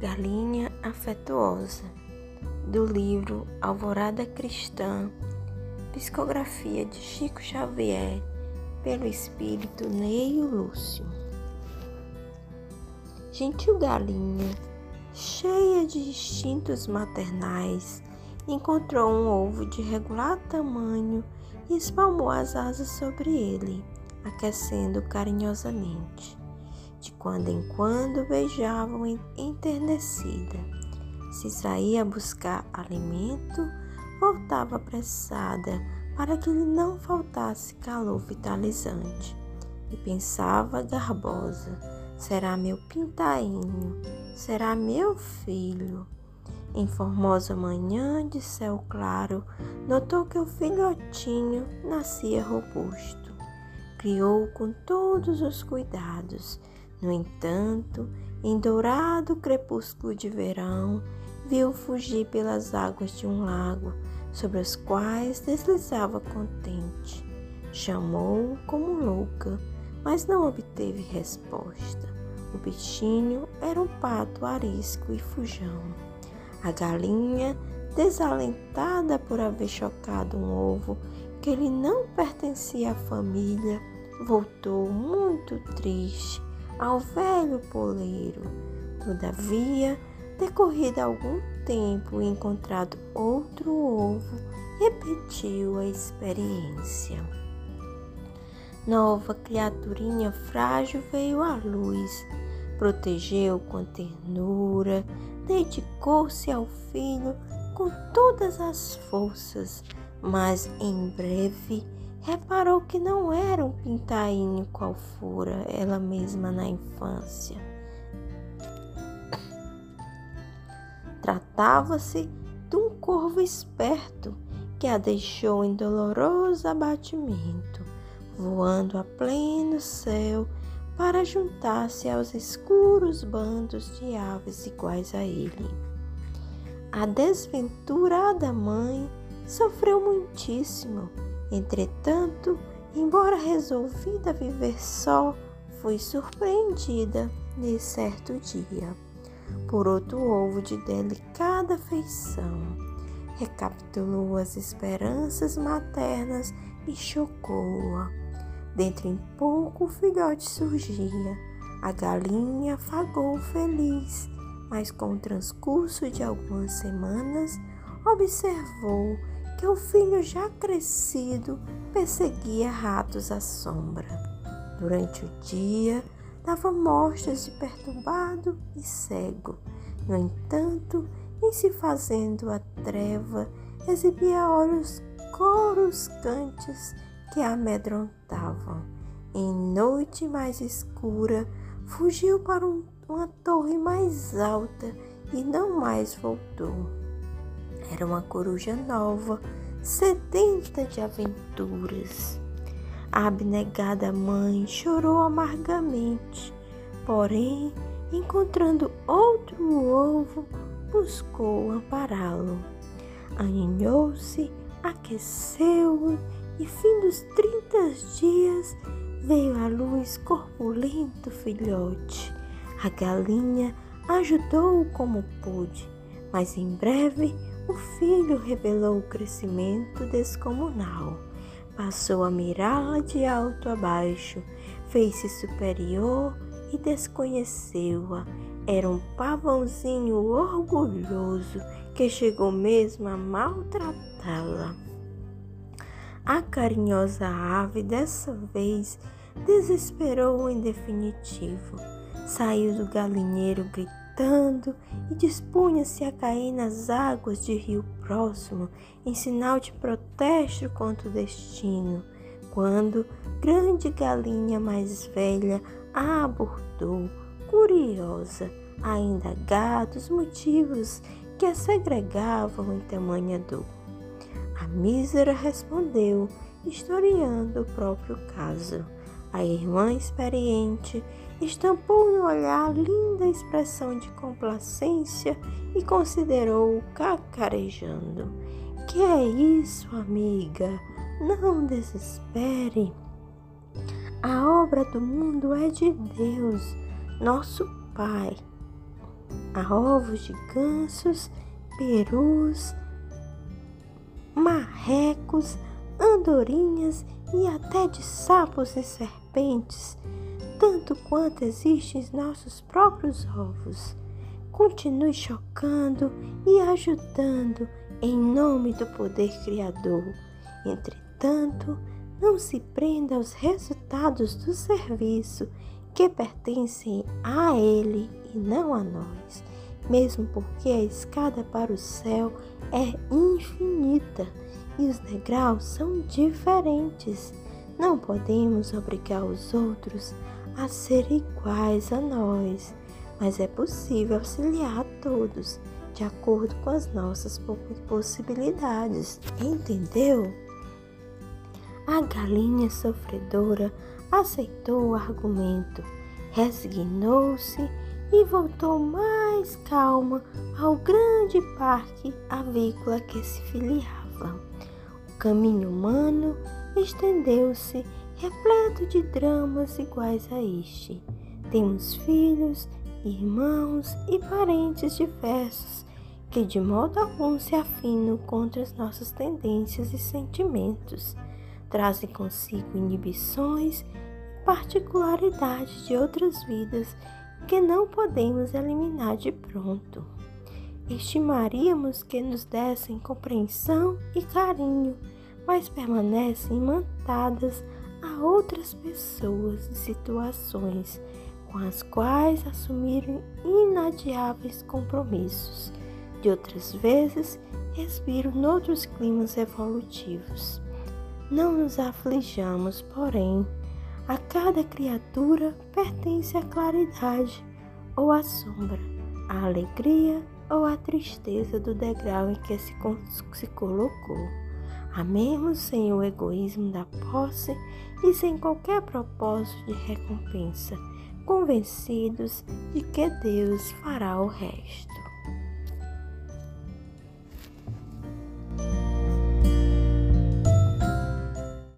Galinha Afetuosa, do livro Alvorada Cristã, psicografia de Chico Xavier, pelo espírito Neio Lúcio. Gentil galinha, cheia de instintos maternais, encontrou um ovo de regular tamanho e espalmou as asas sobre ele, aquecendo carinhosamente. De quando em quando beijavam enternecida. Se saía a buscar alimento, voltava apressada para que lhe não faltasse calor vitalizante. E pensava garbosa: será meu pintainho, será meu filho. Em formosa manhã de céu claro, notou que o filhotinho nascia robusto. Criou com todos os cuidados no entanto, em dourado crepúsculo de verão, viu fugir pelas águas de um lago, sobre os quais deslizava contente. Chamou como louca, mas não obteve resposta. O bichinho era um pato arisco e fujão. A galinha, desalentada por haver chocado um ovo que lhe não pertencia à família, voltou muito triste ao velho poleiro. Todavia, decorrido algum tempo e encontrado outro ovo, repetiu a experiência. Nova criaturinha frágil veio à luz, protegeu com ternura, dedicou-se ao filho com todas as forças, mas em breve reparou que não era um pintainho qual fora ela mesma na infância. Tratava-se de um corvo esperto que a deixou em doloroso abatimento, voando a pleno céu para juntar-se aos escuros bandos de aves iguais a ele. A desventurada mãe sofreu muitíssimo Entretanto, embora resolvida a viver só, fui surpreendida nesse certo dia por outro ovo de delicada feição. Recapitulou as esperanças maternas e chocou-a. Dentro em pouco o filhote surgia. A galinha afagou feliz, mas com o transcurso de algumas semanas observou que o filho já crescido perseguia ratos à sombra. Durante o dia, dava mostras de perturbado e cego. No entanto, em se fazendo a treva, exibia olhos coruscantes que amedrontavam. Em noite mais escura, fugiu para um, uma torre mais alta e não mais voltou. Era uma coruja nova, sedenta de aventuras. A abnegada mãe chorou amargamente, porém, encontrando outro ovo, buscou ampará-lo. Aninhou-se, aqueceu-o e, fim dos trinta dias, veio à luz corpulento filhote. A galinha ajudou-o como pôde, mas em breve o filho revelou o crescimento descomunal. Passou a mirá-la de alto a baixo, fez-se superior e desconheceu-a. Era um pavãozinho orgulhoso que chegou mesmo a maltratá-la. A carinhosa ave dessa vez desesperou em definitivo. Saiu do galinheiro gritando e dispunha-se a cair nas águas de rio próximo em sinal de protesto contra o destino, quando grande galinha mais velha a abordou, curiosa, a indagar dos motivos que a segregavam em tamanha dor. A mísera respondeu, historiando o próprio caso. A irmã experiente estampou no olhar linda expressão de complacência e considerou-o cacarejando. Que é isso, amiga? Não desespere. A obra do mundo é de Deus, nosso Pai. a ovos de gansos, perus, marrecos, andorinhas e até de sapos e serpentes, tanto quanto existem nossos próprios ovos. Continue chocando e ajudando em nome do poder criador. Entretanto, não se prenda aos resultados do serviço que pertencem a Ele e não a nós, mesmo porque a escada para o céu é infinita e os degraus são diferentes. Não podemos obrigar os outros a ser iguais a nós, mas é possível auxiliar a todos de acordo com as nossas possibilidades. Entendeu? A galinha sofredora aceitou o argumento, resignou-se e voltou mais calma ao grande parque avícola que se filiava. O caminho humano estendeu-se repleto de dramas iguais a este. Temos filhos, irmãos e parentes diversos que de modo algum se afinam contra as nossas tendências e sentimentos trazem consigo inibições e particularidades de outras vidas que não podemos eliminar de pronto. Estimaríamos que nos dessem compreensão e carinho, mas permanecem imantadas a outras pessoas e situações com as quais assumiram inadiáveis compromissos. De outras vezes, respiram noutros climas evolutivos. Não nos aflijamos, porém, a cada criatura pertence a claridade ou a sombra, a alegria ou a tristeza do degrau em que se, se colocou. Amemos sem o egoísmo da posse e sem qualquer propósito de recompensa, convencidos de que Deus fará o resto.